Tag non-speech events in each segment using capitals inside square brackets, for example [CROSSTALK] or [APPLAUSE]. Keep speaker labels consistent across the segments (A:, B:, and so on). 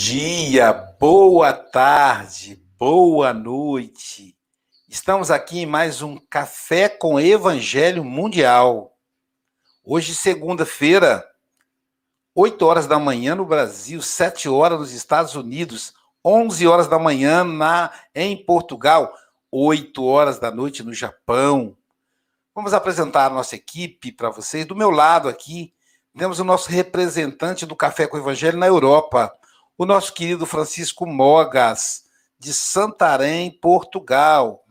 A: Dia, boa tarde, boa noite. Estamos aqui em mais um Café com Evangelho Mundial. Hoje, segunda-feira, 8 horas da manhã no Brasil, 7 horas nos Estados Unidos, 11 horas da manhã na, em Portugal, 8 horas da noite no Japão. Vamos apresentar a nossa equipe para vocês. Do meu lado aqui, temos o nosso representante do Café com Evangelho na Europa, o nosso querido Francisco Mogas, de Santarém, Portugal.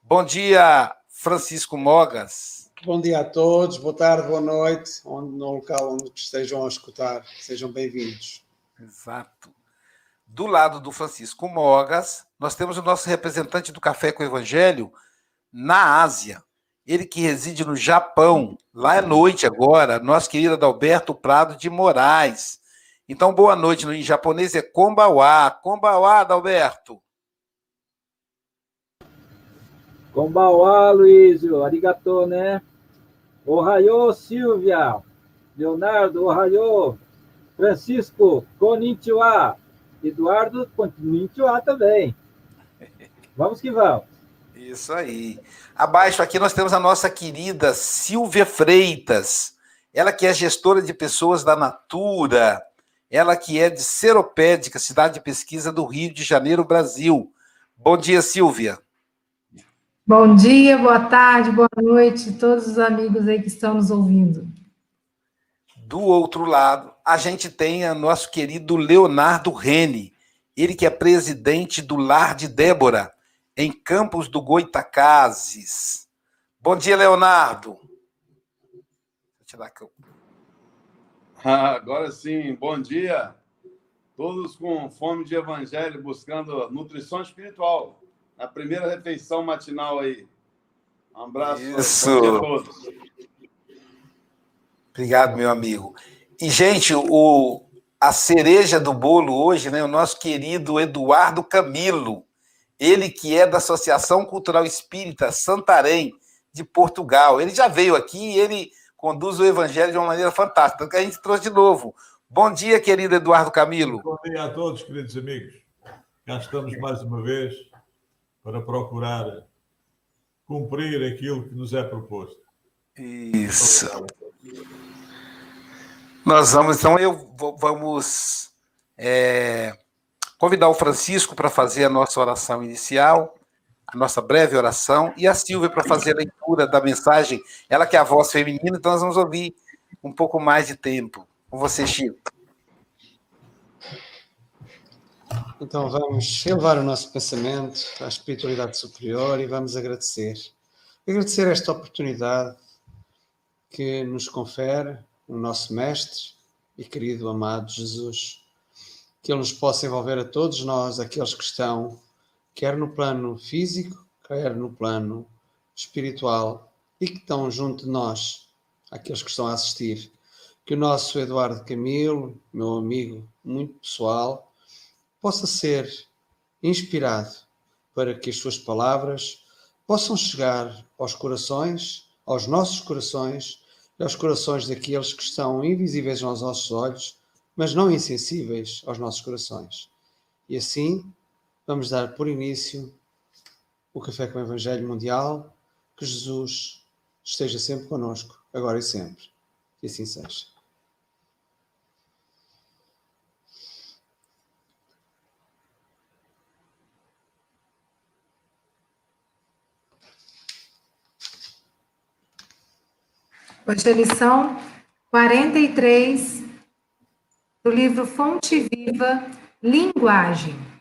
A: Bom dia, Francisco Mogas.
B: Bom dia a todos, boa tarde, boa noite, onde, no local onde estejam a escutar. Sejam bem-vindos.
A: Exato. Do lado do Francisco Mogas, nós temos o nosso representante do Café com Evangelho na Ásia. Ele que reside no Japão. Lá é noite agora. Nosso querido Adalberto Prado de Moraes. Então, boa noite. Em japonês é Kombawa. Kombawa, Adalberto.
C: Kombawa, Luísio. Arigato, né? Ohayô, Silvia. Leonardo, ohayô. Francisco, konnichiwa. Eduardo, konnichiwa também. [LAUGHS] Vamos que vamos.
A: Isso aí. Abaixo aqui nós temos a nossa querida Silvia Freitas. Ela que é gestora de pessoas da Natura, ela que é de Seropédica, cidade de pesquisa do Rio de Janeiro, Brasil. Bom dia, Silvia.
D: Bom dia, boa tarde, boa noite, todos os amigos aí que estão nos ouvindo.
A: Do outro lado, a gente tem o nosso querido Leonardo Rene, ele que é presidente do Lar de Débora, em Campos do Goitacazes. Bom dia, Leonardo. Deixa eu
E: tirar aqui o [LAUGHS] Agora sim, bom dia. Todos com fome de evangelho, buscando nutrição espiritual. A primeira refeição matinal aí. Um abraço
A: a todos. Obrigado, meu amigo. E, gente, o, a cereja do bolo hoje, né? O nosso querido Eduardo Camilo. Ele que é da Associação Cultural Espírita Santarém, de Portugal. Ele já veio aqui, ele conduz o evangelho de uma maneira fantástica. Então, a gente trouxe de novo. Bom dia, querido Eduardo Camilo.
F: Bom dia a todos, queridos amigos. Cá estamos mais uma vez para procurar cumprir aquilo que nos é proposto.
A: Isso. Nós vamos, então, eu vamos é, convidar o Francisco para fazer a nossa oração inicial a nossa breve oração, e a Silvia para fazer a leitura da mensagem, ela que é a voz feminina, então nós vamos ouvir um pouco mais de tempo. Com você, Chico.
B: Então vamos elevar o nosso pensamento à espiritualidade superior e vamos agradecer. Agradecer esta oportunidade que nos confere o nosso Mestre e querido amado Jesus. Que Ele nos possa envolver a todos nós, aqueles que estão quer no plano físico, quer no plano espiritual, e que estão junto de nós, aqueles que estão a assistir. Que o nosso Eduardo Camilo, meu amigo muito pessoal, possa ser inspirado para que as suas palavras possam chegar aos corações, aos nossos corações e aos corações daqueles que estão invisíveis aos nossos olhos, mas não insensíveis aos nossos corações. E assim vamos dar por início o Café com o Evangelho Mundial. Que Jesus esteja sempre conosco, agora e sempre. Que assim seja.
D: Hoje é a lição 43 do livro Fonte Viva, Linguagem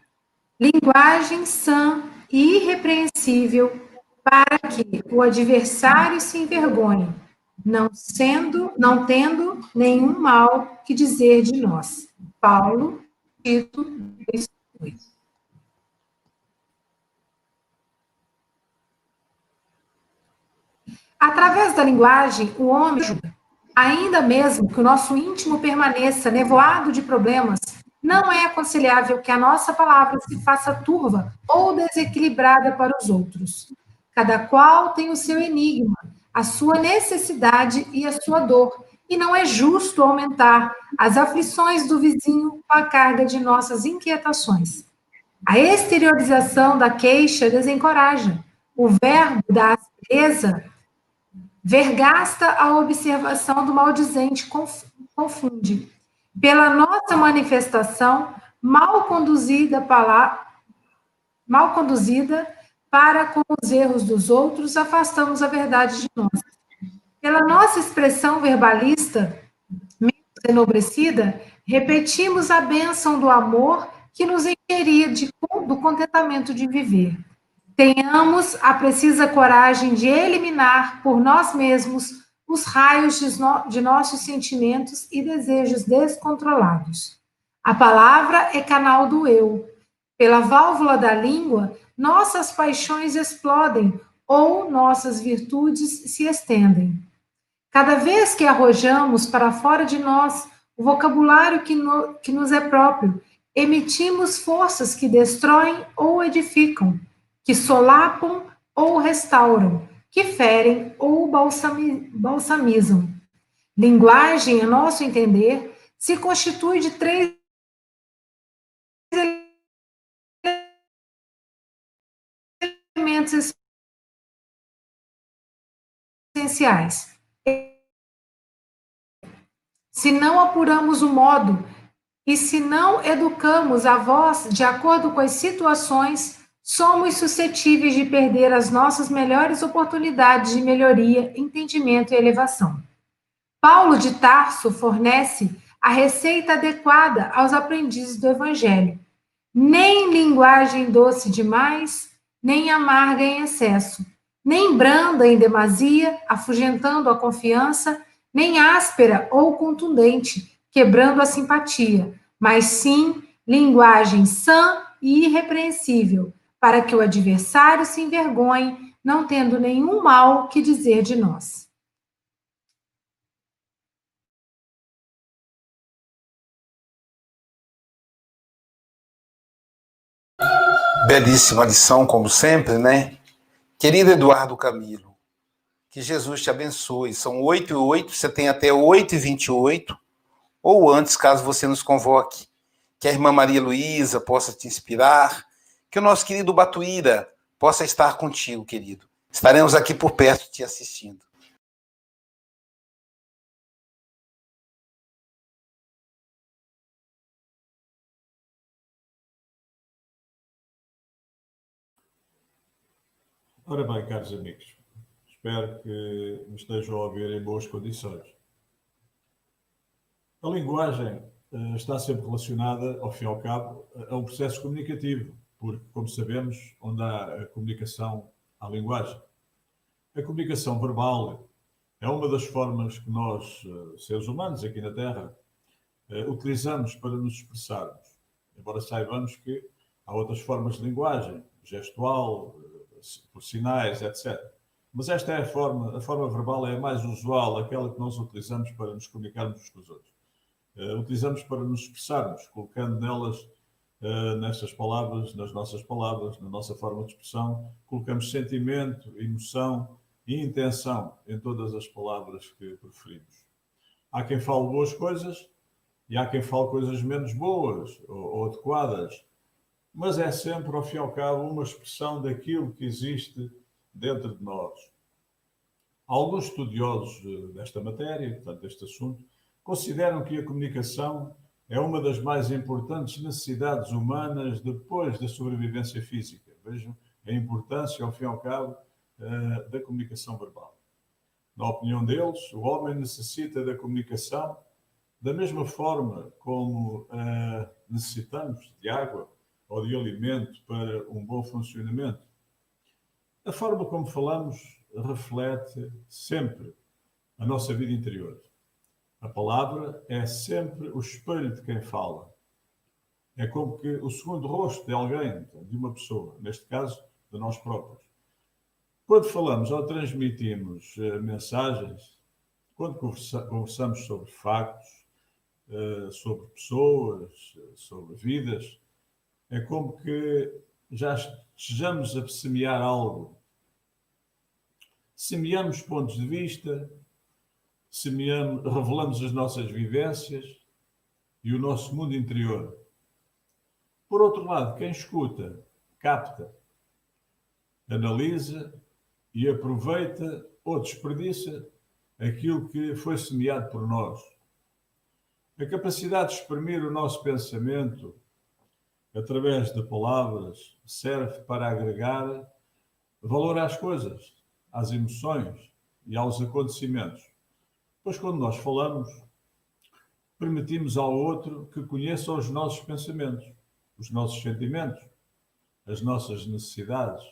D: linguagem sã e irrepreensível para que o adversário se envergonhe, não sendo, não tendo nenhum mal que dizer de nós. Paulo, Tito 2. Através da linguagem, o homem. Ainda mesmo que o nosso íntimo permaneça nevoado de problemas, não é aconselhável que a nossa palavra se faça turva ou desequilibrada para os outros. Cada qual tem o seu enigma, a sua necessidade e a sua dor, e não é justo aumentar as aflições do vizinho com a carga de nossas inquietações. A exteriorização da queixa desencoraja. O verbo da aspereza vergasta a observação do maldizente, confunde. Pela nossa manifestação mal conduzida para, mal conduzida para com os erros dos outros, afastamos a verdade de nós. Pela nossa expressão verbalista, menos enobrecida, repetimos a bênção do amor que nos encheria de, do contentamento de viver. Tenhamos a precisa coragem de eliminar por nós mesmos os raios de, no, de nossos sentimentos e desejos descontrolados. A palavra é canal do eu. Pela válvula da língua, nossas paixões explodem ou nossas virtudes se estendem. Cada vez que arrojamos para fora de nós o vocabulário que, no, que nos é próprio, emitimos forças que destroem ou edificam, que solapam ou restauram, que ferem ou balsamizam. Linguagem, a nosso entender, se constitui de três elementos essenciais. Se não apuramos o modo e se não educamos a voz de acordo com as situações, somos suscetíveis de perder as nossas melhores oportunidades de melhoria, entendimento e elevação. Paulo de Tarso fornece a receita adequada aos aprendizes do Evangelho. Nem linguagem doce demais, nem amarga em excesso, nem branda em demasia, afugentando a confiança, nem áspera ou contundente, quebrando a simpatia, mas sim linguagem sã e irrepreensível, para que o adversário se envergonhe, não tendo nenhum mal que dizer de nós.
A: Belíssima lição, como sempre, né? Querido Eduardo Camilo, que Jesus te abençoe. São 8 e 8, você tem até 8 e 28, ou antes, caso você nos convoque. Que a irmã Maria Luísa possa te inspirar, que o nosso querido Batuíra possa estar contigo, querido. Estaremos aqui por perto te assistindo.
F: Ora bem, caros amigos, espero que me estejam a ouvir em boas condições. A linguagem uh, está sempre relacionada, ao fim e ao cabo, a um processo comunicativo porque, como sabemos, onde há a comunicação, há a linguagem. A comunicação verbal é uma das formas que nós, eh, seres humanos aqui na Terra, eh, utilizamos para nos expressarmos. Embora saibamos que há outras formas de linguagem, gestual, eh, por sinais, etc. Mas esta é a forma, a forma verbal é a mais usual, aquela que nós utilizamos para nos comunicarmos com os outros. Utilizamos para nos expressarmos, colocando nelas uh, nestas palavras, nas nossas palavras, na nossa forma de expressão, colocamos sentimento, emoção e intenção em todas as palavras que preferimos. Há quem fale boas coisas e há quem fale coisas menos boas ou, ou adequadas, mas é sempre, ao fim e ao cabo, uma expressão daquilo que existe dentro de nós. Alguns estudiosos eh, desta matéria, portanto, deste assunto, consideram que a comunicação é uma das mais importantes necessidades humanas depois da sobrevivência física. Vejam a importância, ao fim e ao cabo, eh, da comunicação verbal. Na opinião deles, o homem necessita da comunicação da mesma forma como uh, necessitamos de água ou de alimento para um bom funcionamento. A forma como falamos reflete sempre a nossa vida interior. A palavra é sempre o espelho de quem fala. É como que o segundo rosto de alguém, de uma pessoa, neste caso, de nós próprios. Quando falamos ou transmitimos uh, mensagens, quando conversa conversamos sobre factos, uh, sobre pessoas, sobre vidas, é como que já estejamos a semear algo. Semeamos pontos de vista, semeamos, [LAUGHS] revelamos as nossas vivências e o nosso mundo interior. Por outro lado, quem escuta, capta, analisa e aproveita ou desperdiça aquilo que foi semeado por nós. A capacidade de exprimir o nosso pensamento através de palavras serve para agregar valor às coisas, às emoções e aos acontecimentos. Pois quando nós falamos, permitimos ao outro que conheça os nossos pensamentos, os nossos sentimentos, as nossas necessidades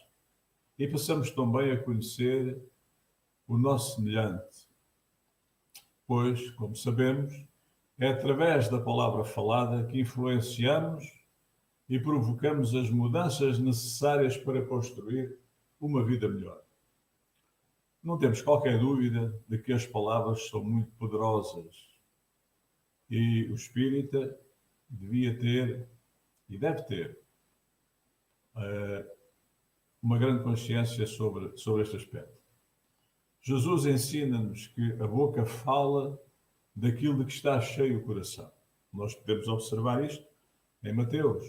F: e passamos também a conhecer o nosso semelhante. Pois, como sabemos, é através da palavra falada que influenciamos e provocamos as mudanças necessárias para construir uma vida melhor. Não temos qualquer dúvida de que as palavras são muito poderosas e o espírita devia ter e deve ter uh, uma grande consciência sobre, sobre este aspecto. Jesus ensina-nos que a boca fala daquilo de que está cheio o coração. Nós podemos observar isto em Mateus.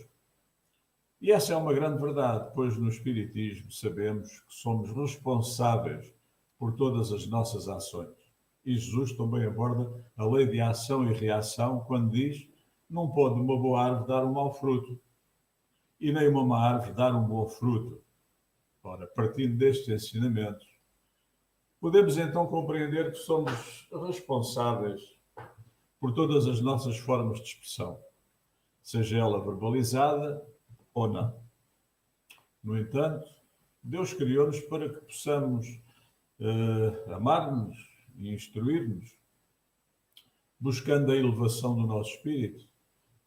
F: E essa é uma grande verdade, pois no Espiritismo sabemos que somos responsáveis por todas as nossas ações. E Jesus também aborda a lei de ação e reação quando diz: não pode uma boa árvore dar um mau fruto, e nem uma má árvore dar um bom fruto. Ora, partindo destes ensinamentos, podemos então compreender que somos responsáveis por todas as nossas formas de expressão, seja ela verbalizada ou não. No entanto, Deus criou-nos para que possamos uh, amar-nos e instruir-nos, buscando a elevação do nosso espírito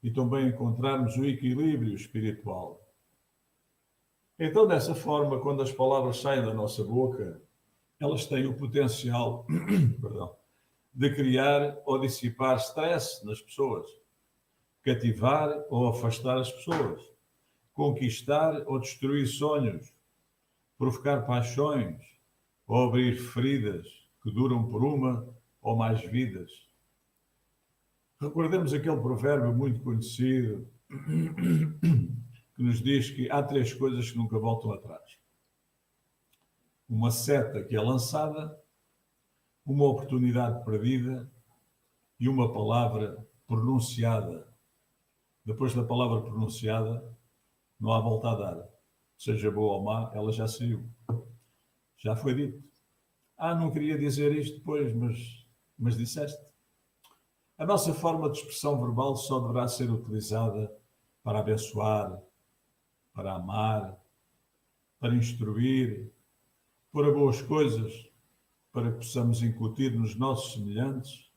F: e também encontrarmos o equilíbrio espiritual. Então, dessa forma, quando as palavras saem da nossa boca, elas têm o potencial [CLEARS THROAT] perdão, de criar ou dissipar stress nas pessoas, cativar ou afastar as pessoas, conquistar ou destruir sonhos, provocar paixões, ou abrir feridas que duram por uma ou mais vidas. Recordemos aquele provérbio muito conhecido que nos diz que há três coisas que nunca voltam atrás: uma seta que é lançada, uma oportunidade perdida e uma palavra pronunciada. Depois da palavra pronunciada, não há volta a dar. Seja boa ou má, ela já saiu. Já foi dito. Ah, não queria dizer isto depois, mas, mas disseste. A nossa forma de expressão verbal só deverá ser utilizada para abençoar, para amar, para instruir, para boas coisas, para que possamos incutir nos nossos semelhantes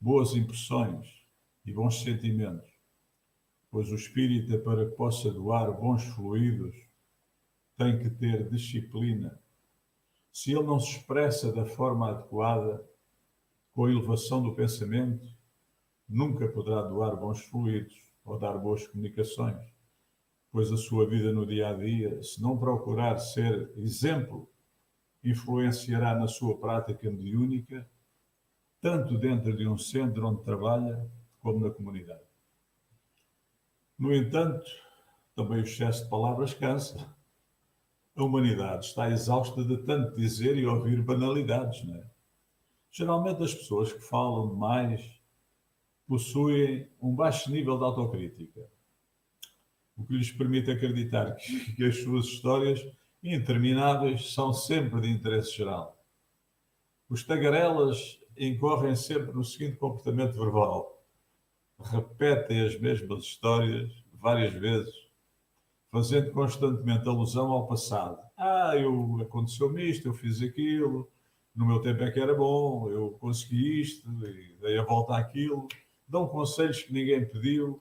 F: boas impressões e bons sentimentos, pois o espírito, para que possa doar bons fluidos, tem que ter disciplina se ele não se expressa da forma adequada, com a elevação do pensamento, nunca poderá doar bons fluidos ou dar boas comunicações, pois a sua vida no dia a dia, se não procurar ser exemplo, influenciará na sua prática mediúnica, tanto dentro de um centro onde trabalha, como na comunidade. No entanto, também o excesso de palavras cansa a humanidade está exausta de tanto dizer e ouvir banalidades, não é? Geralmente as pessoas que falam demais possuem um baixo nível de autocrítica, o que lhes permite acreditar que, [LAUGHS] que as suas histórias intermináveis são sempre de interesse geral. Os tagarelas incorrem sempre no seguinte comportamento verbal: repetem as mesmas histórias várias vezes fazendo constantemente alusão ao passado. Ah, eu aconteceu-me isto, eu fiz aquilo, no meu tempo é que era bom, eu consegui isto, e dei a volta àquilo. Dão conselhos que ninguém pediu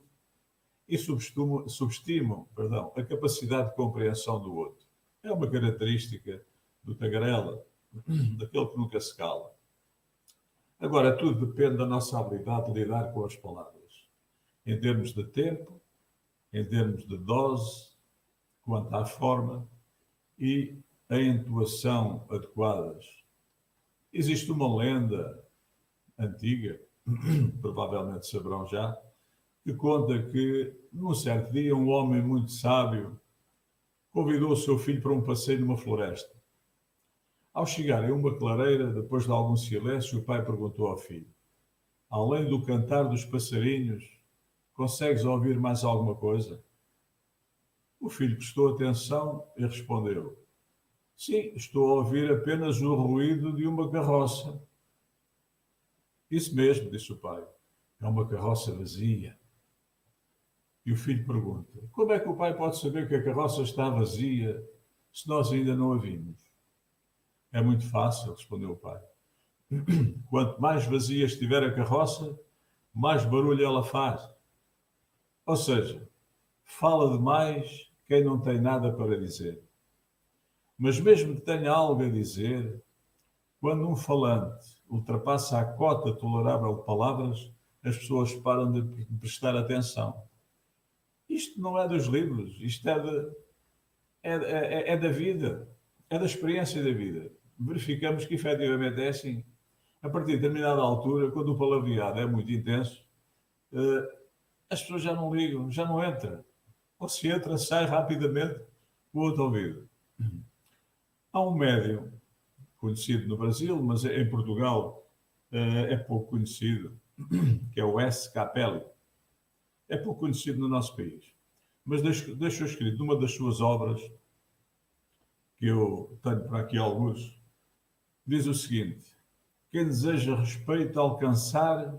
F: e subestimam, subestimam perdão, a capacidade de compreensão do outro. É uma característica do tagarela, [CLEARS THROAT] daquele que nunca se cala. Agora, tudo depende da nossa habilidade de lidar com as palavras, em termos de tempo, em termos de dose, quanto à forma e a entoação adequadas. Existe uma lenda antiga, [CLEARS THROAT] provavelmente saberão já, que conta que, num certo dia, um homem muito sábio convidou o seu filho para um passeio numa floresta. Ao chegarem a uma clareira, depois de algum silêncio, o pai perguntou ao filho: Além do cantar dos passarinhos, consegues ouvir mais alguma coisa? O filho prestou atenção e respondeu: Sim, estou a ouvir apenas o ruído de uma carroça. Isso mesmo, disse o pai. É uma carroça vazia. E o filho pergunta: Como é que o pai pode saber que a carroça está vazia se nós ainda não a vimos? É muito fácil, respondeu o pai. [CLEARS THROAT] Quanto mais vazia estiver a carroça, mais barulho ela faz. Ou seja, fala demais quem não tem nada para dizer. Mas mesmo que tenha algo a dizer, quando um falante ultrapassa a cota tolerável de palavras, as pessoas param de prestar atenção. Isto não é dos livros, isto é, de, é, é, é da vida, é da experiência da vida. Verificamos que efetivamente é assim. A partir de determinada altura, quando o palavreado é muito intenso, eh, as pessoas já não ligam, já não entra. Se entra, sai rapidamente o outro ouvido. Há um médium conhecido no Brasil, mas em Portugal eh, é pouco conhecido, que é o S. Capelli é pouco conhecido no nosso país. Mas deixou escrito numa das suas obras, que eu tenho para aqui alguns, diz o seguinte: quem deseja respeito alcançar,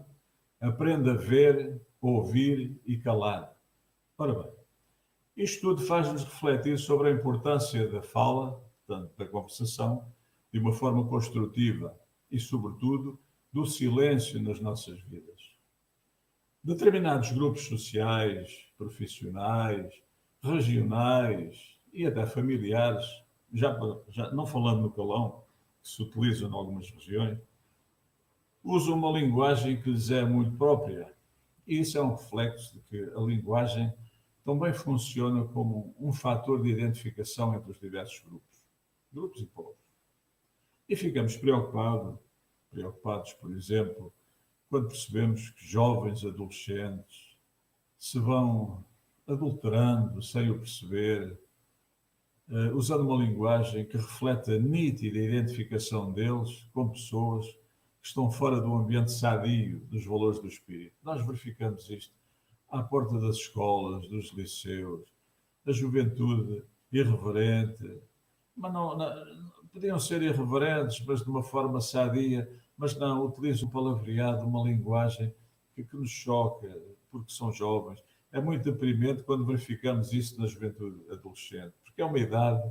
F: aprenda a ver, ouvir e calar. Ora bem, isto tudo faz-nos refletir sobre a importância da fala, portanto, da conversação, de uma forma construtiva e, sobretudo, do silêncio nas nossas vidas determinados grupos sociais, profissionais, regionais e até familiares, já, já não falando no calão, que se utilizam em algumas regiões, usam uma linguagem que lhes é muito própria. E isso é um reflexo de que a linguagem também funciona como um fator de identificação entre os diversos grupos, grupos e povos. E ficamos preocupados, preocupados, por exemplo, quando percebemos que jovens adolescentes se vão adulterando sem o perceber, uh, usando uma linguagem que reflete a nítida identificação deles com pessoas que estão fora do ambiente sadio dos valores do espírito. Nós verificamos isto à porta das escolas, dos liceus, a juventude irreverente, mas não, não, podiam ser irreverentes, mas de uma forma sadia, mas não, utilizam um palavreado, uma linguagem que, que nos choca, porque são jovens. É muito deprimente quando verificamos isso na juventude adolescente, porque é uma idade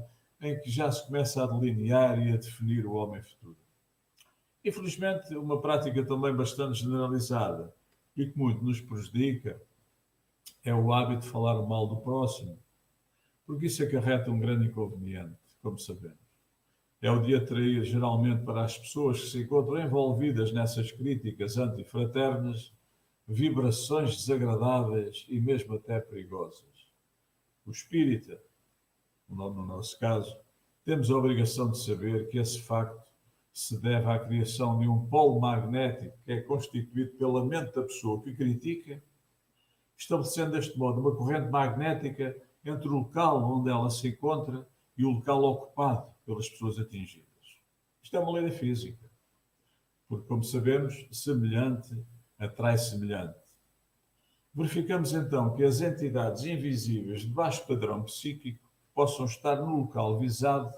F: em que já se começa a delinear e a definir o homem futuro. Infelizmente, uma prática também bastante generalizada e que muito nos prejudica é o hábito de falar mal do próximo, porque isso acarreta um grande inconveniente, como sabemos é o de atrair geralmente para as pessoas que se encontram envolvidas nessas críticas antifraternas vibrações desagradáveis e mesmo até perigosas. O espírita, no nosso caso, temos a obrigação de saber que esse facto se deve à criação de um polo magnético que é constituído pela mente da pessoa que critica, estabelecendo deste modo uma corrente magnética entre o local onde ela se encontra e o local ocupado pelas pessoas atingidas. Isto é uma lei da física. Porque, como sabemos, semelhante atrai semelhante. Verificamos então que as entidades invisíveis de baixo padrão psíquico possam estar no local visado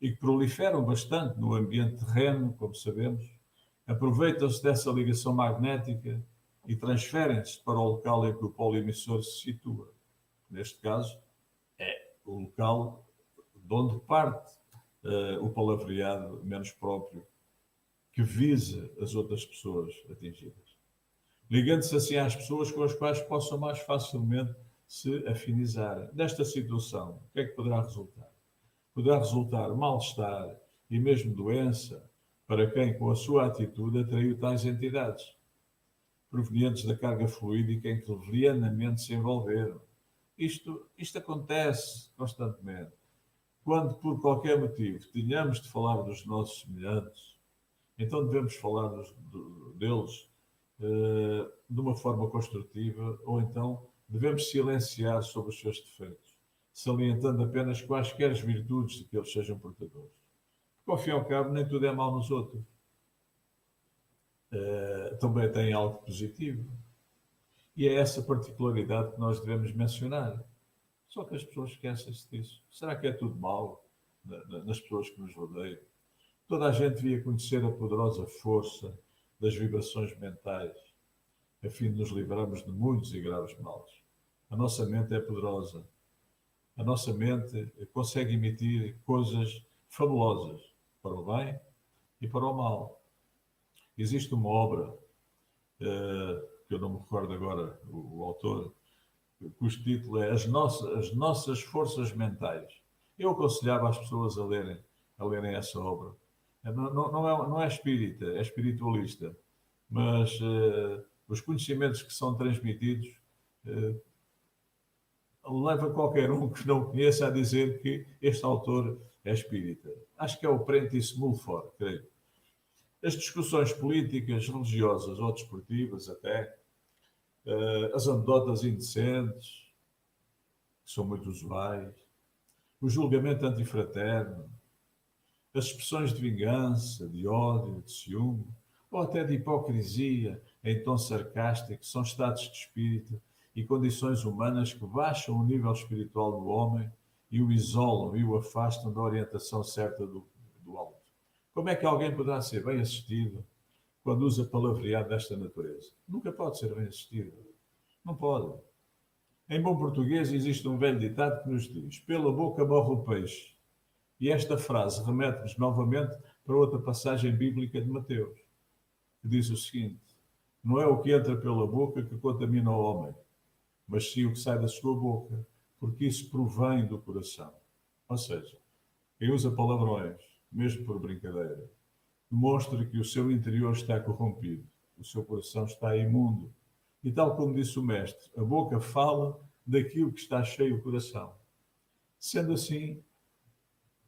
F: e que proliferam bastante no ambiente terreno, como sabemos, aproveitam-se dessa ligação magnética e transferem-se para o local em que o polo emissor se situa. Neste caso, é o local de onde parte uh, o palavreado menos próprio que visa as outras pessoas atingidas. Ligando-se assim às pessoas com as quais possam mais facilmente se afinizar. Desta situação, o que é que poderá resultar? Poderá resultar mal-estar e mesmo doença para quem, com a sua atitude, atraiu tais entidades, provenientes da carga fluídica em que levianamente se envolveram. Isto, isto acontece constantemente quando por qualquer motivo tenhamos de falar dos nossos semelhantes, Então devemos falar dos, deles uh, de uma forma construtiva ou então devemos silenciar sobre os seus defeitos, salientando apenas quaisquer virtudes de que eles sejam portadores. Porque, ao fim e ao cabo, nem tudo é mal nos outros. Uh, também tem algo positivo. E é essa particularidade que nós devemos mencionar. Só que as pessoas esquecem-se disso. Será que é tudo mal nas pessoas que nos rodeiam? Toda a gente devia conhecer a poderosa força das vibrações mentais, a fim de nos livrarmos de muitos e graves males. A nossa mente é poderosa. A nossa mente consegue emitir coisas fabulosas para o bem e para o mal. Existe uma obra uh, que eu não me recordo agora o, o autor, cujo título é as nossas, as nossas Forças Mentais. Eu aconselhava as pessoas a lerem, a lerem essa obra. Não, não, não, é, não é espírita, é espiritualista, mas uh, os conhecimentos que são transmitidos uh, leva qualquer um que não conheça a dizer que este autor é espírita. Acho que é o Prentice Mulford, creio. As discussões políticas, religiosas ou desportivas, até, uh, as anedotas indecentes, que são muito usuais, o julgamento antifraterno, as expressões de vingança, de ódio, de ciúme, ou até de hipocrisia em tom sarcástico, são estados de espírito e condições humanas que baixam o nível espiritual do homem e o isolam e o afastam da orientação certa do, do alto. Como é que alguém poderá ser bem assistido quando usa palavreado desta natureza? Nunca pode ser bem assistido. Não pode. Em bom português existe um velho ditado que nos diz: pela boca morre o peixe. E esta frase remete-nos novamente para outra passagem bíblica de Mateus, que diz o seguinte: Não é o que entra pela boca que contamina o homem, mas sim o que sai da sua boca, porque isso provém do coração. Ou seja, quem usa palavrões, mesmo por brincadeira, demonstra que o seu interior está corrompido, o seu coração está imundo. E tal como disse o mestre, a boca fala daquilo que está cheio o coração. Sendo assim,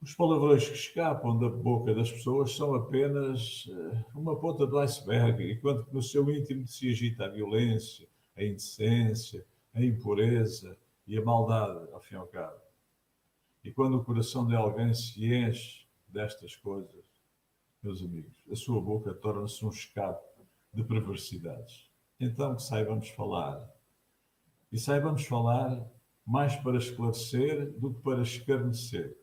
F: os palavrões que escapam da boca das pessoas são apenas eh, uma ponta do iceberg, enquanto que no seu íntimo se agita a violência, a indecência, a impureza e a maldade, ao fim e ao cabo. E quando o coração de alguém se enche destas coisas, meus amigos, a sua boca torna-se um escape de perversidades. Então que saibamos falar. E saibamos falar mais para esclarecer do que para escarnecer,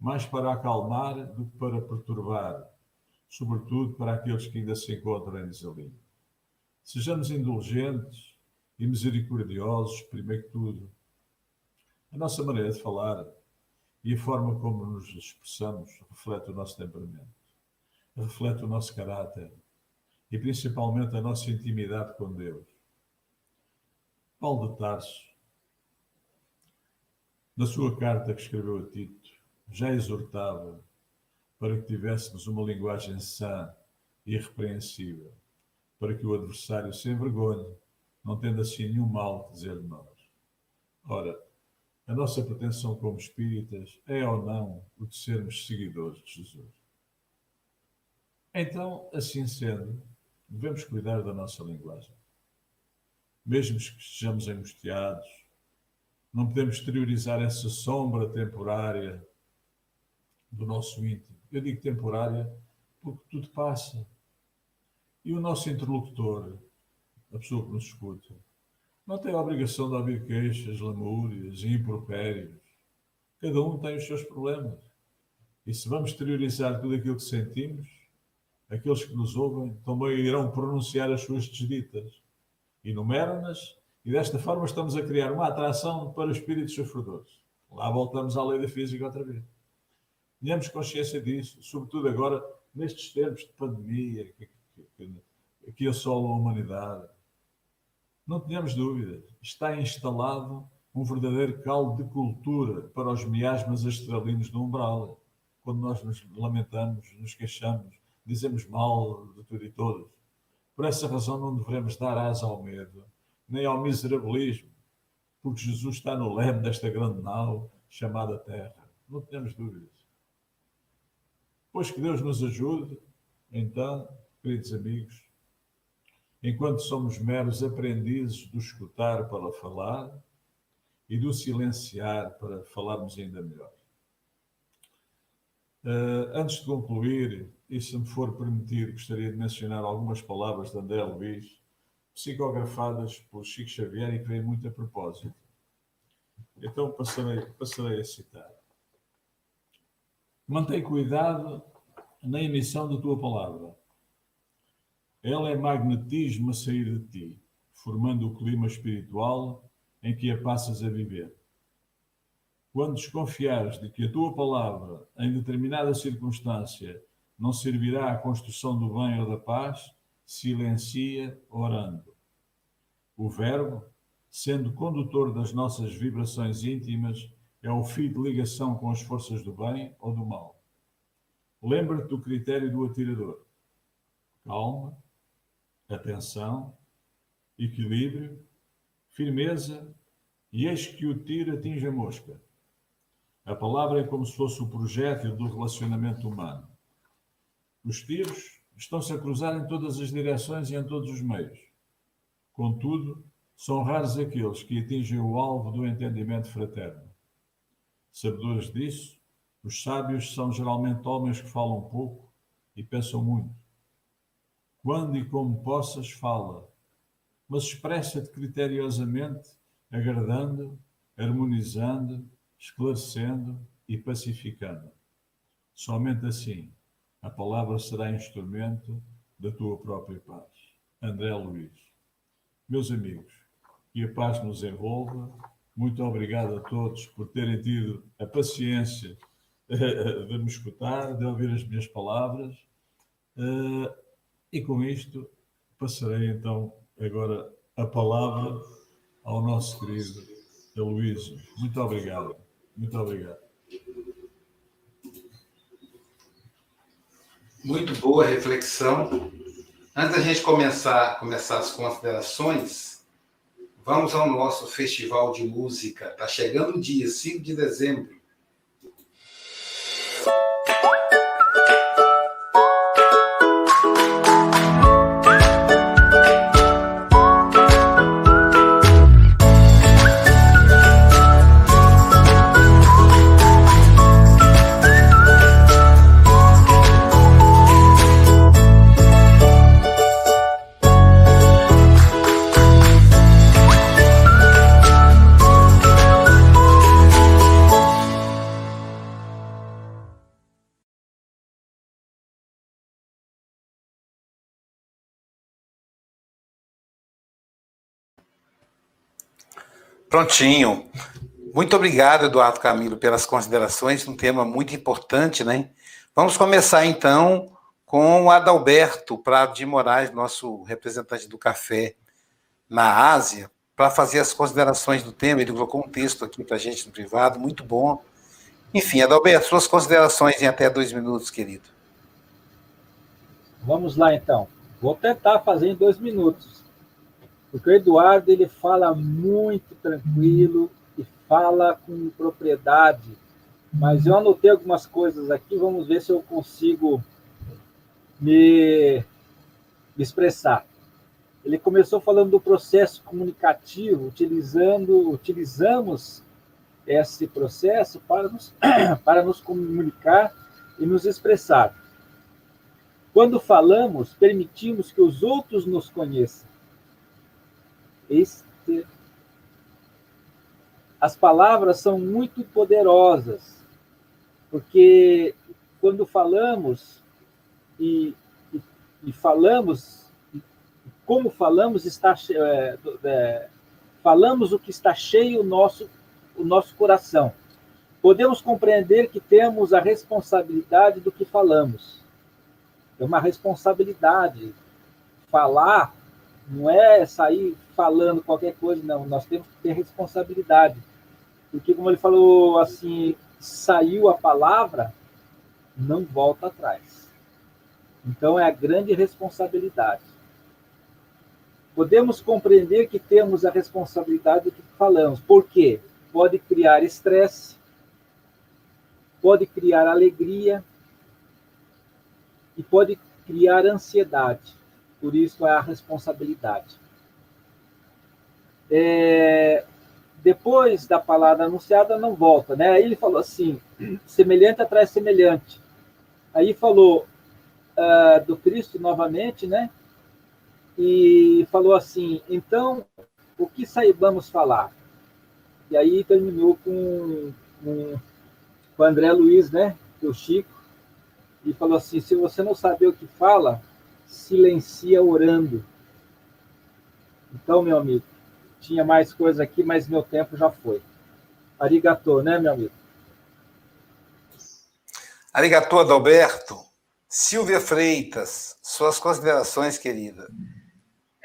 F: mais para acalmar do que para perturbar, sobretudo para aqueles que ainda se encontram em desalinho. Sejamos indulgentes e misericordiosos, primeiro que tudo. A nossa maneira de falar e a forma como nos expressamos reflete o nosso temperamento, reflete o nosso caráter e principalmente a nossa intimidade com Deus. Paulo de Tarso, na sua carta que escreveu a Tito, já exortava para que tivéssemos uma linguagem sã e irrepreensível, para que o adversário se envergonhe, não tendo assim nenhum mal a dizer de nós. Ora, a nossa pretensão como espíritas é ou não o de sermos seguidores de Jesus? Então, assim sendo, devemos cuidar da nossa linguagem. Mesmo que estejamos angustiados, não podemos exteriorizar essa sombra temporária do nosso íntimo. Eu digo temporária porque tudo passa. E o nosso interlocutor, a pessoa que nos escuta, não tem a obrigação de ouvir queixas, lamúrias e impropérios. Cada um tem os seus problemas. E se vamos exteriorizar tudo aquilo que sentimos, aqueles que nos ouvem também irão pronunciar as suas desditas. Enumeram-nas e desta forma estamos a criar uma atração para os espíritos sofredores. Lá voltamos à lei da física outra vez. Tenhamos consciência disso, sobretudo agora nestes tempos de pandemia que, que, que, que assolam a humanidade não tenhamos dúvidas, está instalado um verdadeiro caldo de cultura para os miasmas astralinos do umbral. Quando nós nos lamentamos, nos queixamos, dizemos mal de tudo e todos. Por essa razão não devemos dar asa ao medo, nem ao miserabilismo, porque Jesus está no leme desta grande nau chamada Terra. Não tenhamos dúvidas. Pois que Deus nos ajude então, queridos amigos, enquanto somos meros aprendizes do escutar para falar e do silenciar para falarmos ainda melhor. Uh, antes de concluir, e se me for permitir, gostaria de mencionar algumas palavras de André Luiz, psicografadas por Chico Xavier e que vêm muito a propósito. Então passarei, passarei a citar. Mantém cuidado na emissão da tua palavra. Ela é magnetismo a sair de ti, formando o clima espiritual em que a passas a viver. Quando desconfiares de que a tua palavra, em determinada circunstância, não servirá à construção do bem ou da paz, silencia orando. O Verbo, sendo condutor das nossas vibrações íntimas, é o fio de ligação com as forças do bem ou do mal. Lembra-te do critério do atirador: calma, atenção, equilíbrio, firmeza, e eis que o tiro atinge a mosca. A palavra é como se fosse o projétil do relacionamento humano. Os tiros estão-se a cruzar em todas as direções e em todos os meios. Contudo, são raros aqueles que atingem o alvo do entendimento fraterno. Sabedores disso, os sábios são geralmente homens que falam pouco e pensam muito. Quando e como possas, fala, mas expressa-te criteriosamente, agradando, harmonizando, esclarecendo e pacificando. Somente assim a palavra será instrumento da tua própria paz. André Luiz. Meus amigos, que a paz nos envolva. Muito obrigado a todos por terem tido a paciência de me escutar, de ouvir as minhas palavras. E com isto, passarei então agora a palavra ao nosso querido Aloysio. Muito obrigado. Muito obrigado.
A: Muito boa reflexão. Antes da gente começar, começar as considerações, vamos ao nosso festival de música. Está chegando o dia, 5 de dezembro. Prontinho. Muito obrigado, Eduardo Camilo, pelas considerações, um tema muito importante, né? Vamos começar então com o Adalberto Prado de Moraes, nosso representante do café na Ásia, para fazer as considerações do tema. Ele colocou um texto aqui para a gente no privado, muito bom. Enfim, Adalberto, suas considerações em até dois minutos, querido.
C: Vamos lá, então. Vou tentar fazer em dois minutos. Porque o Eduardo ele fala muito tranquilo e fala com propriedade. Mas eu anotei algumas coisas aqui, vamos ver se eu consigo me, me expressar. Ele começou falando do processo comunicativo, utilizando, utilizamos esse processo para nos, [CLEARS THROAT] para nos comunicar e nos expressar. Quando falamos, permitimos que os outros nos conheçam este... As palavras são muito poderosas, porque quando falamos e, e, e falamos, como falamos, está é, é, falamos o que está cheio o nosso, o nosso coração. Podemos compreender que temos a responsabilidade do que falamos. É uma responsabilidade. Falar não é sair falando qualquer coisa, não. Nós temos que ter responsabilidade. Porque, como ele falou assim, saiu a palavra, não volta atrás. Então, é a grande responsabilidade. Podemos compreender que temos a responsabilidade do que falamos. Por quê? Pode criar estresse, pode criar alegria e pode criar ansiedade. Por isso é a responsabilidade. É, depois da palavra anunciada, não volta, né? Aí ele falou assim: semelhante atrai semelhante. Aí falou uh, do Cristo novamente, né? E falou assim: então, o que saibamos falar? E aí terminou com, com, com André Luiz, né? O Chico, e falou assim: se você não saber o que fala, silencia orando. Então, meu amigo, tinha mais coisa aqui, mas meu tempo já foi. Arigatô, né, meu amigo?
A: Arigatô, Adalberto. Silvia Freitas, suas considerações, querida.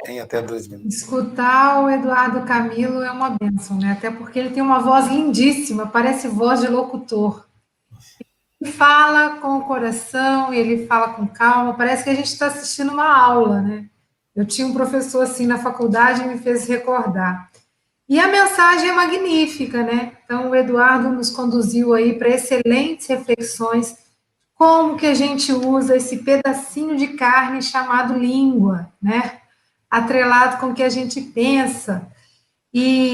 A: Tem até dois minutos.
D: Escutar o Eduardo Camilo é uma benção, né? Até porque ele tem uma voz lindíssima, parece voz de locutor. Fala com o coração, ele fala com calma, parece que a gente está assistindo uma aula, né? Eu tinha um professor assim na faculdade e me fez recordar. E a mensagem é magnífica, né? Então, o Eduardo nos conduziu aí para excelentes reflexões como que a gente usa esse pedacinho de carne chamado língua, né? Atrelado com o que a gente pensa. E,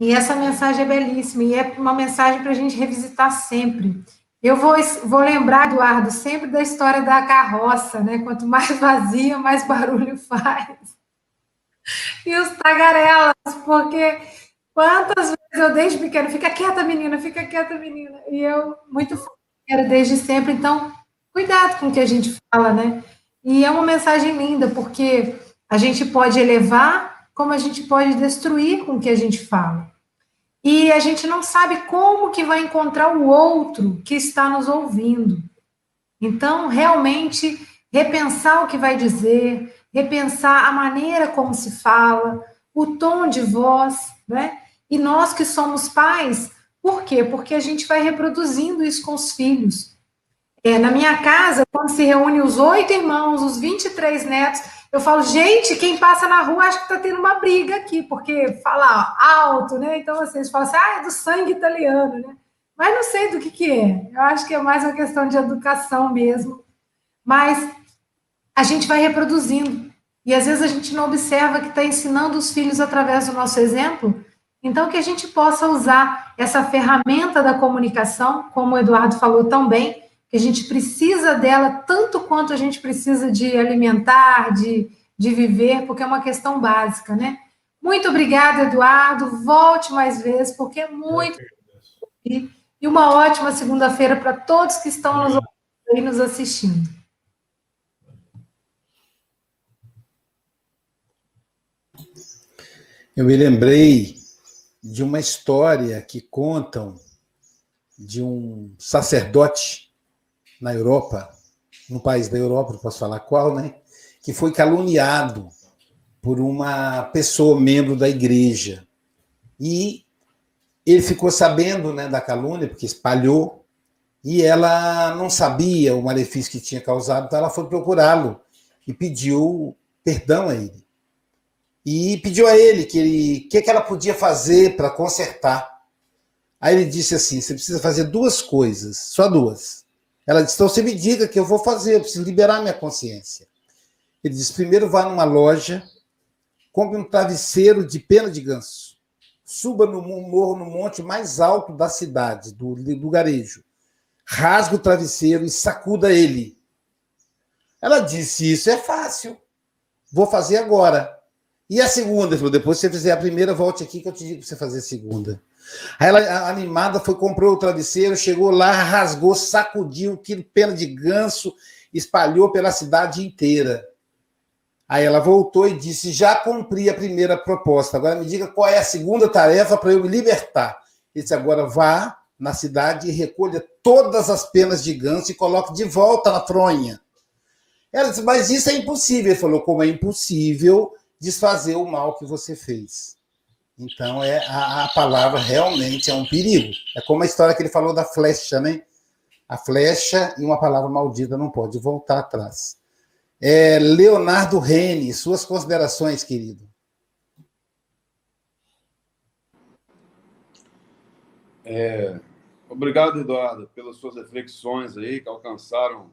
D: e essa mensagem é belíssima, e é uma mensagem para a gente revisitar sempre. Eu vou, vou lembrar, Eduardo, sempre da história da carroça, né? Quanto mais vazia, mais barulho [LAUGHS] faz. E os tagarelas, porque quantas vezes eu desde pequeno, fica quieta, menina, fica quieta, menina. E eu, muito era desde sempre, então, cuidado com o que a gente fala, né? E é uma mensagem linda, porque a gente pode elevar, como a gente pode destruir com o que a gente fala e a gente não sabe como que vai encontrar o outro que está nos ouvindo. Então, realmente, repensar o que vai dizer, repensar a maneira como se fala, o tom de voz, né? E nós que somos pais, por quê? Porque a gente vai reproduzindo isso com os filhos. É, na minha casa, quando se reúne os oito irmãos, os 23 netos, eu falo, gente, quem passa na rua acha que está tendo uma briga aqui, porque fala alto, né? Então vocês falam assim, ah, é do sangue italiano, né? Mas não sei do que, que é. Eu acho que é mais uma questão de educação mesmo. Mas a gente vai reproduzindo. E às vezes a gente não observa que está ensinando os filhos através do nosso exemplo. Então, que a gente possa usar essa ferramenta da comunicação, como o Eduardo falou tão bem, a gente precisa dela tanto quanto a gente precisa de alimentar, de, de viver, porque é uma questão básica, né? Muito obrigada, Eduardo. Volte mais vezes, porque é muito. E, uma ótima segunda-feira para todos que estão nos, aí nos assistindo.
A: Eu me lembrei de uma história que contam de um sacerdote na Europa, no país da Europa, não posso falar qual, né? Que foi caluniado por uma pessoa membro da igreja. E ele ficou sabendo né, da calúnia, porque espalhou, e ela não sabia o malefício que tinha causado, então ela foi procurá-lo e pediu perdão a ele. E pediu a ele que ele, que, que ela podia fazer para consertar. Aí ele disse assim: você precisa fazer duas coisas, só duas. Ela disse: então você me diga que eu vou fazer, eu preciso liberar minha consciência. Ele disse: primeiro vá numa loja, compre um travesseiro de pena de ganso, suba no morro, no monte mais alto da cidade, do, do garejo, rasgue o travesseiro e sacuda ele. Ela disse: Isso é fácil, vou fazer agora. E a segunda? Depois que você fizer a primeira, volte aqui que eu te digo para você fazer a segunda. Aí ela, animada, foi, comprou o travesseiro, chegou lá, rasgou, sacudiu, que pena de ganso, espalhou pela cidade inteira. Aí ela voltou e disse: Já cumpri a primeira proposta, agora me diga qual é a segunda tarefa para eu me libertar. Ele disse: Agora vá na cidade e recolha todas as penas de ganso e coloque de volta na fronha. Ela disse: Mas isso é impossível. Ele falou: Como é impossível desfazer o mal que você fez? Então, é a, a, palavra realmente é um perigo. É como a história que ele falou da flecha, né? A flecha e uma palavra maldita não pode voltar atrás. É, Leonardo Rene, suas considerações, querido.
E: É, obrigado, Eduardo, pelas suas reflexões aí que alcançaram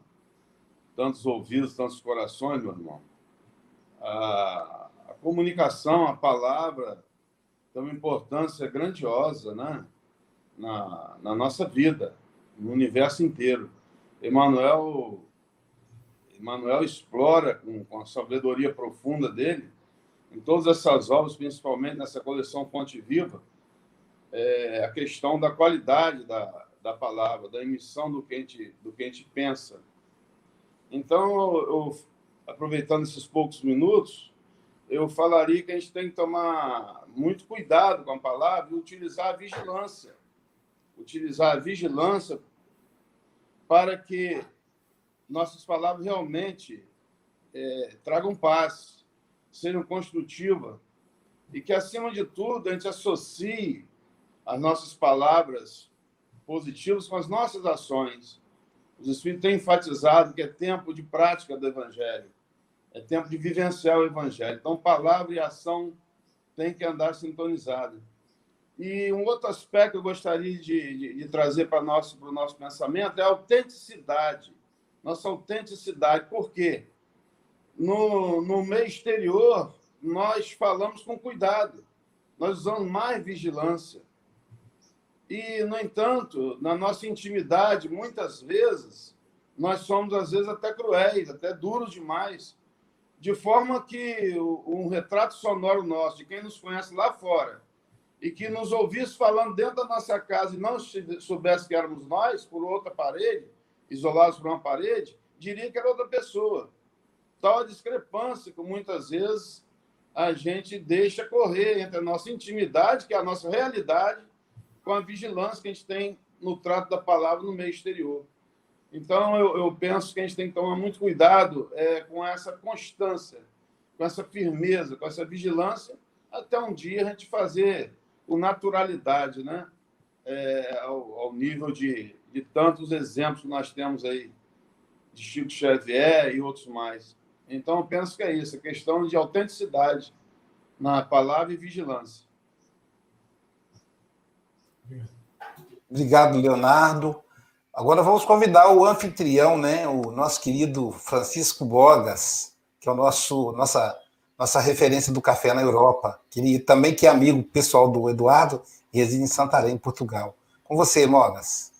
E: tantos ouvidos, tantos corações, meu irmão. A, a comunicação, a palavra, tem uma importância grandiosa né? na, na nossa vida, no universo inteiro. Emmanuel, Emmanuel explora, com, com a sabedoria profunda dele, em todas essas obras, principalmente nessa coleção Fonte Viva, é, a questão da qualidade da, da palavra, da emissão do que a gente, do que a gente pensa. Então, eu, aproveitando esses poucos minutos, eu falaria que a gente tem que tomar muito cuidado com a palavra e utilizar a vigilância. Utilizar a vigilância para que nossas palavras realmente é, tragam paz, sejam construtivas e que, acima de tudo, a gente associe as nossas palavras positivas com as nossas ações. Os Espíritos têm enfatizado que é tempo de prática do Evangelho, é tempo de vivenciar o Evangelho. Então, palavra e ação têm que andar sintonizadas. E um outro aspecto que eu gostaria de, de, de trazer para, nosso, para o nosso pensamento é a autenticidade. Nossa autenticidade. Por quê? No, no meio exterior, nós falamos com cuidado, nós usamos mais vigilância. E, no entanto, na nossa intimidade, muitas vezes, nós somos, às vezes, até cruéis, até duros demais, de forma que um retrato sonoro nosso, de quem nos conhece lá fora, e que nos ouvisse falando dentro da nossa casa e não soubesse que éramos nós, por outra parede, isolados por uma parede, diria que era outra pessoa. Tal a discrepância que muitas vezes a gente deixa correr entre a nossa intimidade, que é a nossa realidade, com a vigilância que a gente tem no trato da palavra no meio exterior. Então, eu, eu penso que a gente tem que tomar muito cuidado é, com essa constância, com essa firmeza, com essa vigilância, até um dia a gente fazer com naturalidade, né? É, ao, ao, nível de, de tantos exemplos que nós temos aí, de Chico Xavier e outros mais. Então, eu penso que é isso, a questão de autenticidade na palavra e vigilância.
A: Obrigado, Leonardo. Agora vamos convidar o anfitrião, né, o nosso querido Francisco Bogas, que é o nosso nossa nossa referência do café na Europa, que também que é amigo pessoal do Eduardo reside em Santarém, Portugal. Com você, Mogas.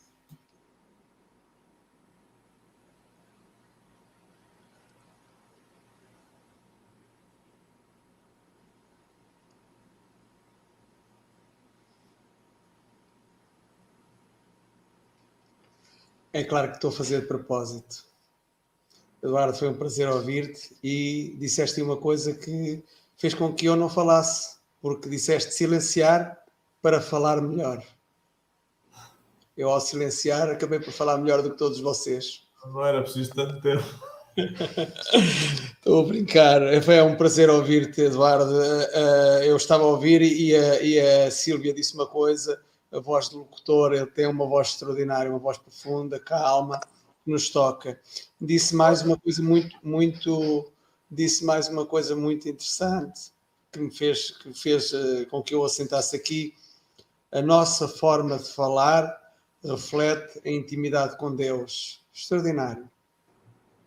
B: É claro que estou a fazer de propósito. Eduardo, foi um prazer ouvir-te e disseste uma coisa que fez com que eu não falasse, porque disseste silenciar para falar melhor. Eu, ao silenciar, acabei por falar melhor do que todos vocês.
F: Não era preciso tanto tempo. [LAUGHS]
B: Estou a brincar. Foi um prazer ouvir-te, Eduardo. Eh, eh, eu estava a ouvir e a, e a Sílvia disse uma coisa a voz do locutor, ele tem uma voz extraordinária, uma voz profunda, calma, que nos toca. Disse mais uma coisa muito, muito, disse mais uma coisa muito interessante que me fez, que fez uh, com que eu assentasse aqui. A nossa forma de falar reflete a intimidade com Deus. Extraordinário.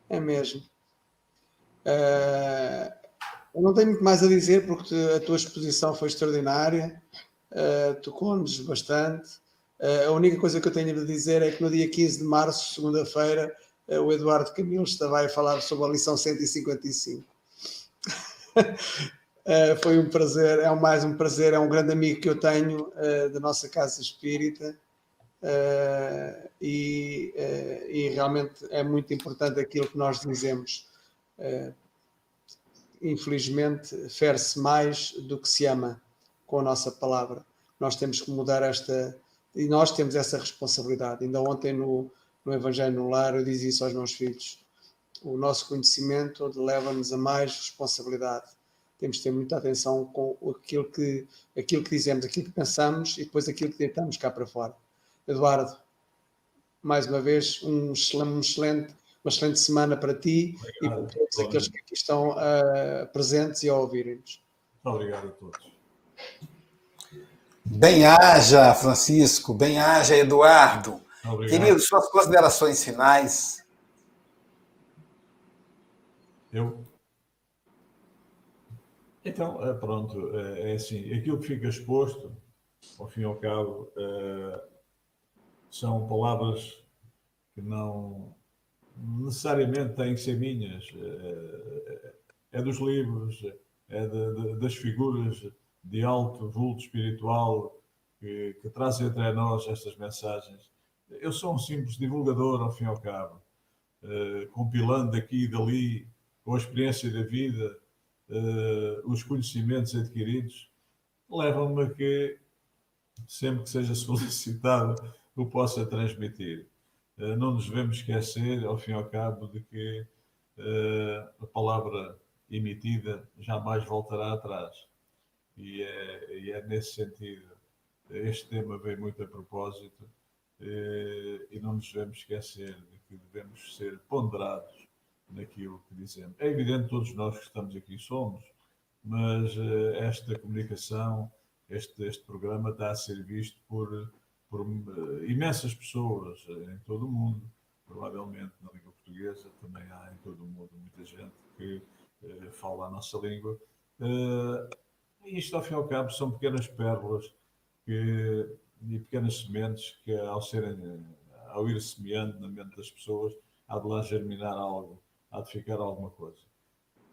B: É mesmo. Uh, eu não tenho muito mais a dizer porque a tua exposição foi extraordinária uh, tocou-nos bastante. Uh, a única coisa que eu tenho a dizer é que no dia 15 de março, segunda-feira, uh, o Eduardo Camilo estava a falar sobre a lição 155. Uh, [LAUGHS] foi um prazer, é mais um prazer, é um grande amigo que eu tenho da nossa casa espírita e, e, realmente é muito importante aquilo que nós dizemos. infelizmente, fere-se mais do que se ama com a nossa palavra. Nós temos que mudar esta. E nós temos essa responsabilidade. Ainda ontem no, no Evangelho no Lar eu dizia isso aos meus filhos. O nosso conhecimento leva-nos a mais responsabilidade. Temos que ter muita atenção com aquilo que, aquilo que dizemos, aquilo que pensamos e depois aquilo que deitamos cá para fora. Eduardo, mais uma vez, um excelente, uma excelente semana para ti obrigado. e para todos aqueles que aqui estão uh, presentes e a ouvirem-nos.
F: Obrigado a todos.
A: Bem-haja, Francisco, bem-haja, Eduardo. Obrigado. Querido, suas considerações finais.
F: Eu? Então, é, pronto, é, é assim, aquilo que fica exposto, ao fim e ao cabo, é, são palavras que não necessariamente têm que ser minhas. É, é dos livros, é de, de, das figuras de alto vulto espiritual que, que trazem até nós estas mensagens. Eu sou um simples divulgador, ao fim e ao cabo, uh, compilando daqui e dali, com a experiência da vida, uh, os conhecimentos adquiridos, levam-me a que, sempre que seja [LAUGHS] solicitado, o possa transmitir. Uh, não nos devemos esquecer, ao fim e ao cabo, de que a palavra emitida jamais voltará atrás. E é, e é nesse sentido. Este tema vem muito a propósito eh, e não nos devemos esquecer de que devemos ser ponderados naquilo que dizemos. É evidente, todos nós que estamos aqui somos, mas eh, esta comunicação, este, este programa está a ser visto por, por eh, imensas pessoas em todo o mundo, provavelmente na língua portuguesa, também há em todo o mundo muita gente que fala a nossa língua. Isto, ao fim e ao cabo, são pequenas pérolas que, e pequenas sementes que, ao, serem, ao ir semeando na mente das pessoas, há de lá germinar algo, há de ficar alguma coisa.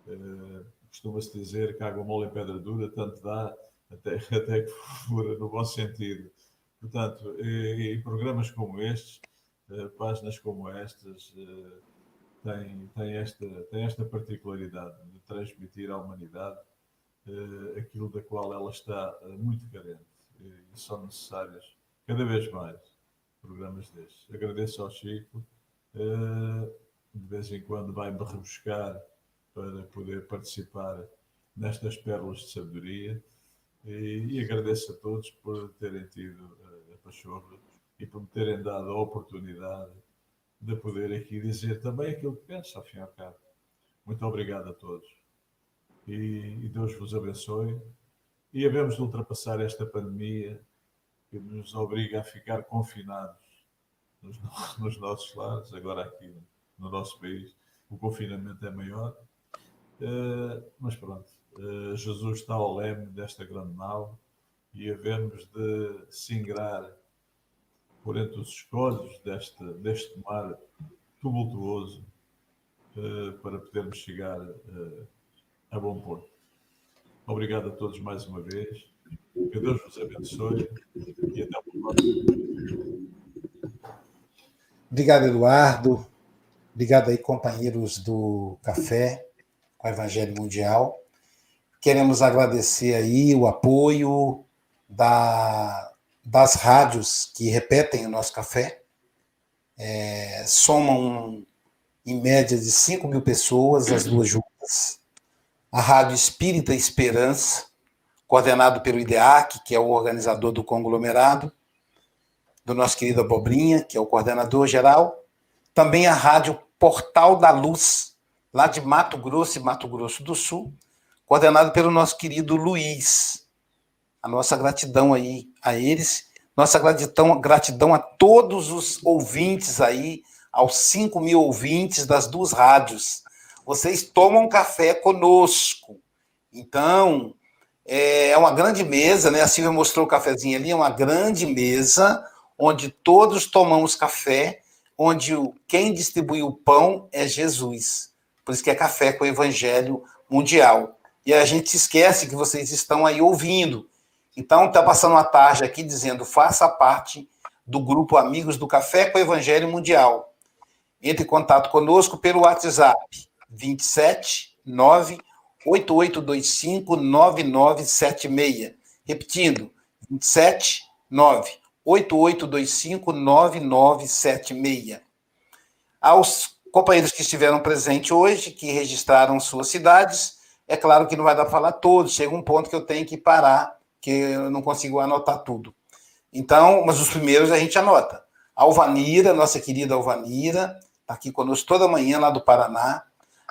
F: Uh, Costuma-se dizer que água mole em pedra dura, tanto dá até, [LAUGHS] até que fura, no bom sentido. Portanto, em programas como estes, uh, páginas como estas, uh, tem, tem, esta, tem esta particularidade de transmitir à humanidade aquilo da qual ela está uh, muito carente. E são necessários cada vez mais programas destes. Agradeço ao Chico, uh, de vez em quando vai-me rebuscar para poder participar nestas pérolas de sabedoria. E agradeço a todos por terem tido a pachorra e por me terem dado a oportunidade de poder aqui dizer também aquilo que penso, ao fim e ao cabo. Muito obrigado a todos. E, e Deus vos abençoe. E havemos de ultrapassar esta pandemia que nos obriga a ficar confinados nos, [LAUGHS] nos nossos lares, agora aqui no nosso país. O confinamento é maior. Uh, mas pronto, uh, Jesus está ao leme desta grande nau e havemos de se ingrar por entre os escolhos deste, deste mar tumultuoso uh, para podermos chegar a bom porto. Obrigado a todos mais uma vez. Que Deus vos abençoe e até o próximo.
A: Obrigado, Eduardo. Obrigado aí, companheiros do Café com o Evangelho Mundial. Queremos agradecer aí o apoio da das rádios que repetem o nosso café, é, somam em média de 5 mil pessoas, as duas juntas. A Rádio Espírita Esperança, coordenado pelo IDEAC, que é o organizador do conglomerado, do nosso querido Abobrinha, que é o coordenador geral. Também a Rádio Portal da Luz, lá de Mato Grosso e Mato Grosso do Sul, coordenado pelo nosso querido Luiz, a nossa gratidão aí a eles, nossa gratidão, gratidão a todos os ouvintes aí, aos 5 mil ouvintes das duas rádios. Vocês tomam café conosco. Então, é uma grande mesa, né? A Silvia mostrou o cafezinho ali, é uma grande mesa onde todos tomamos café, onde quem distribui o pão é Jesus. Por isso que é café com o Evangelho Mundial. E a gente esquece que vocês estão aí ouvindo. Então, está passando uma tarde aqui dizendo: faça parte do grupo Amigos do Café com o Evangelho Mundial. Entre em contato conosco pelo WhatsApp 27 9 8825 9976. Repetindo, 27 9 8825 9976. Aos companheiros que estiveram presentes hoje, que registraram suas cidades, é claro que não vai dar para falar todos, chega um ponto que eu tenho que parar que eu não consigo anotar tudo. Então, mas os primeiros a gente anota. Alvanira, nossa querida Alvanira, está aqui conosco toda manhã lá do Paraná.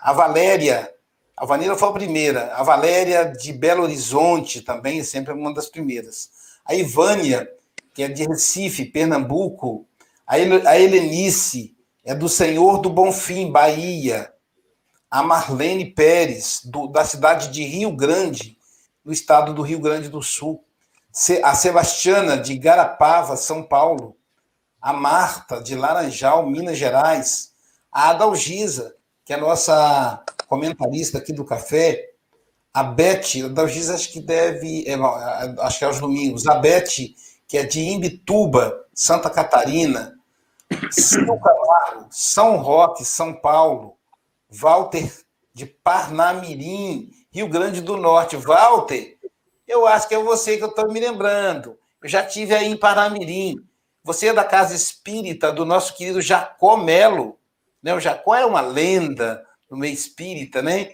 A: A Valéria, a Vanira foi a primeira. A Valéria de Belo Horizonte também é sempre uma das primeiras. A Ivânia, que é de Recife, Pernambuco. A Helenice é do Senhor do Bonfim, Bahia. a Marlene Pérez, do, da cidade de Rio Grande, no estado do Rio Grande do Sul, a Sebastiana, de Garapava, São Paulo, a Marta, de Laranjal, Minas Gerais, a Adalgisa, que é a nossa comentarista aqui do café, a Beth, a Adalgisa acho que deve, é, acho que é aos domingos, a Beth, que é de Imbituba, Santa Catarina, São Camargo, São Roque, São Paulo, Walter de Parnamirim, Rio Grande do Norte. Walter, eu acho que é você que eu estou me lembrando. Eu já tive aí em Parnamirim. Você é da casa espírita do nosso querido Jacó Melo. Né? O Jacó é uma lenda no meio espírita, né?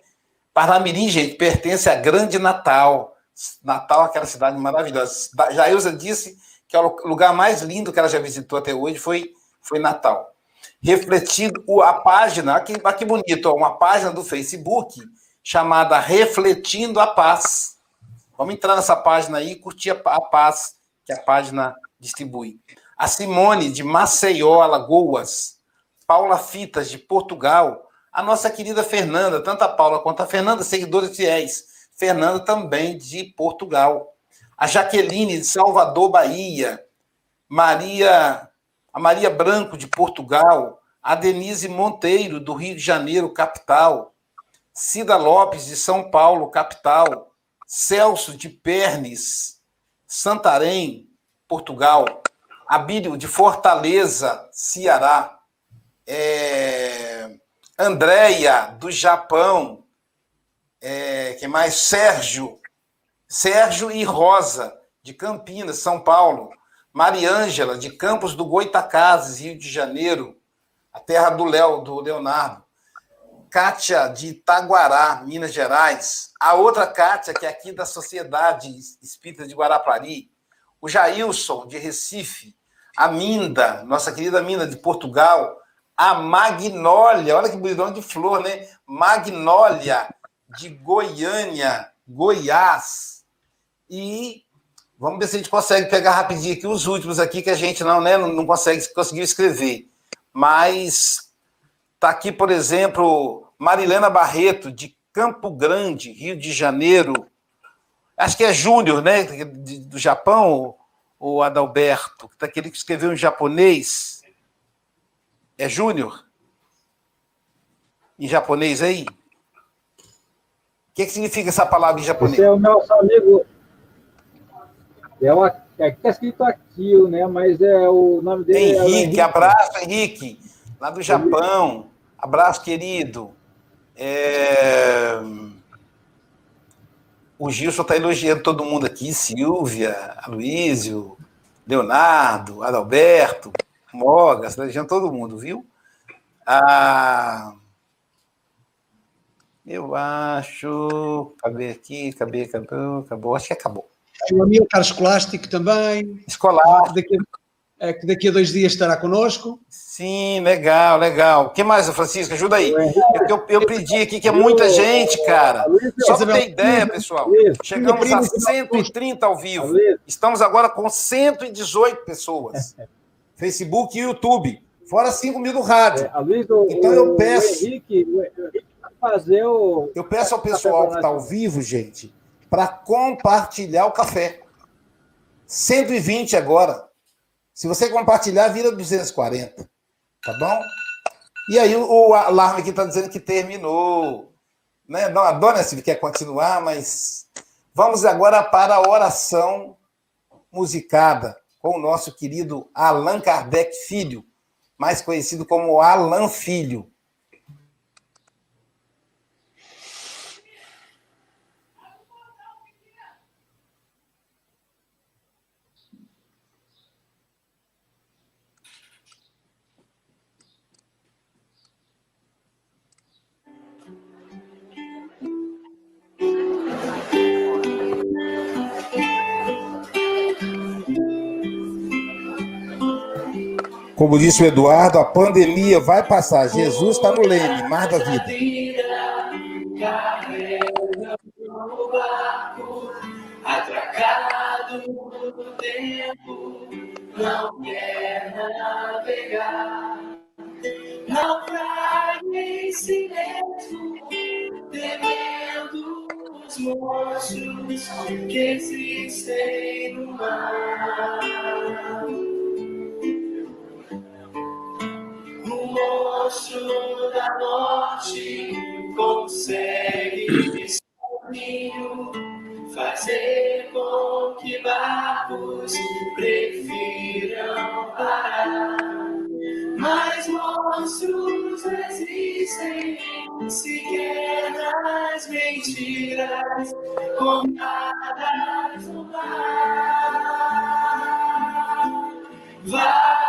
A: Parnamirim, gente, pertence a Grande Natal. Natal, aquela cidade maravilhosa. Jailza disse que é o lugar mais lindo que ela já visitou até hoje foi, foi Natal refletindo a página, aqui, aqui bonito, uma página do Facebook chamada Refletindo a Paz. Vamos entrar nessa página aí e curtir a, a paz que a página distribui. A Simone, de Maceió, Alagoas. Paula Fitas, de Portugal. A nossa querida Fernanda, tanto a Paula quanto a Fernanda, seguidores fiéis. Fernanda também de Portugal. A Jaqueline, de Salvador, Bahia. Maria a Maria Branco, de Portugal, a Denise Monteiro, do Rio de Janeiro, capital, Cida Lopes, de São Paulo, capital, Celso, de Pernes, Santarém, Portugal, Abílio, de Fortaleza, Ceará, é... Andréia, do Japão, é... que mais? Sérgio, Sérgio e Rosa, de Campinas, São Paulo, Mariângela, de Campos do Goitacazes, Rio de Janeiro, a terra do Léo, do Leonardo. Kátia, de Itaguará, Minas Gerais. A outra Kátia, que é aqui da Sociedade Espírita de Guarapari. O Jailson, de Recife. A Minda, nossa querida Minda, de Portugal. A Magnólia, olha que bonitão de flor, né? Magnólia, de Goiânia, Goiás. E Vamos ver se a gente consegue pegar rapidinho aqui os últimos aqui que a gente não, né, não consegue conseguiu escrever. Mas tá aqui, por exemplo, Marilena Barreto de Campo Grande, Rio de Janeiro. Acho que é Júnior, né, do Japão, o Adalberto, que tá aquele que escreveu em japonês. É Júnior? Em japonês aí? O que, que significa essa palavra em japonês? Esse
C: é o nosso amigo é uma, é que está escrito aqui, né? Mas é o nome dele.
A: Henrique, é Henrique. abraço, Henrique, lá do Japão. Abraço, querido. É... O Gilson está elogiando todo mundo aqui: Silvia, Aloísio, Leonardo, Adalberto, Mogas, está elogiando todo mundo, viu? Ah, eu acho. Acabei aqui, acabei, acabou, acabou. Acho que acabou.
B: O amigo Carlos Escolástico também. Que daqui, a, que daqui a dois dias estará conosco.
A: Sim, legal, legal. O que mais, Francisco? Ajuda aí. Eu, eu, pedi aqui que é muita gente, cara. Só para ter ideia, pessoal. Chegamos a 130 ao vivo. Estamos agora com 118 pessoas. [LAUGHS] Facebook e YouTube. Fora 5 mil do rádio. Então eu peço. Eu peço ao pessoal que está ao vivo, gente, para compartilhar o café. 120 agora. Se você compartilhar, vira 240. Tá bom? E aí o alarme aqui está dizendo que terminou. Né? Não, a dona Silvia quer continuar, mas vamos agora para a oração musicada com o nosso querido Allan Kardec Filho, mais conhecido como Alan Filho. Como disse o Eduardo, a pandemia vai passar. Jesus está no leme, mar da vida. Atracado no tempo, não quer navegar. Naufraga em si mesmo,
G: mais monstros que existem no mar. Monstro da morte consegue sozinho fazer com que barcos prefiram parar. Mas monstros existem sequer nas mentiras contadas no mar. Vai,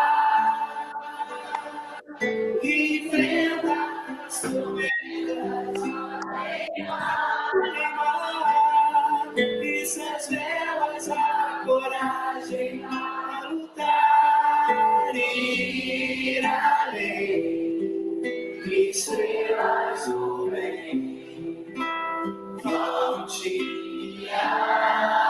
G: suas velas a coragem a lutar e ir além. Estrelas do bem vão te guiar.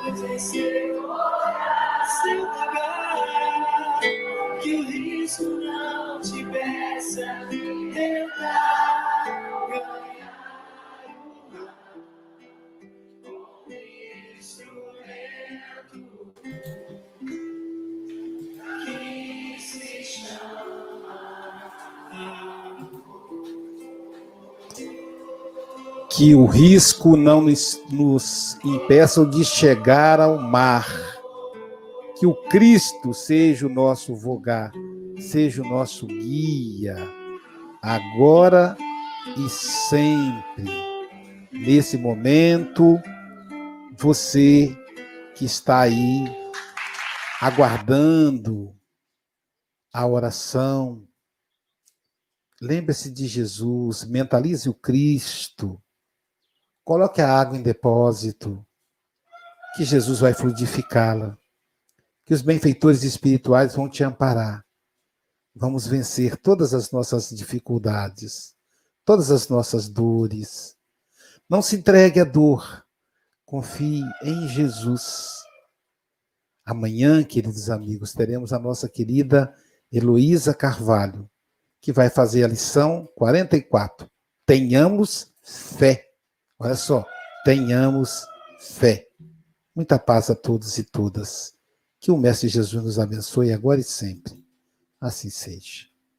G: Luz em seu seu lugar. Que o risco
A: Que o risco não nos, nos impeça de chegar ao mar. Que o Cristo seja o nosso vogar, seja o nosso guia, agora e sempre. Nesse momento, você que está aí aguardando a oração, lembre-se de Jesus, mentalize o Cristo, coloque a água em depósito, que Jesus vai fluidificá-la, que os benfeitores espirituais vão te amparar. Vamos vencer todas as nossas dificuldades, todas as nossas dores. Não se entregue à dor, confie em Jesus. Amanhã, queridos amigos, teremos a nossa querida Heloísa Carvalho, que vai fazer a lição 44. Tenhamos fé. Olha só, tenhamos fé. Muita paz a todos e todas. Que o Mestre Jesus nos abençoe agora e sempre. Assim seja.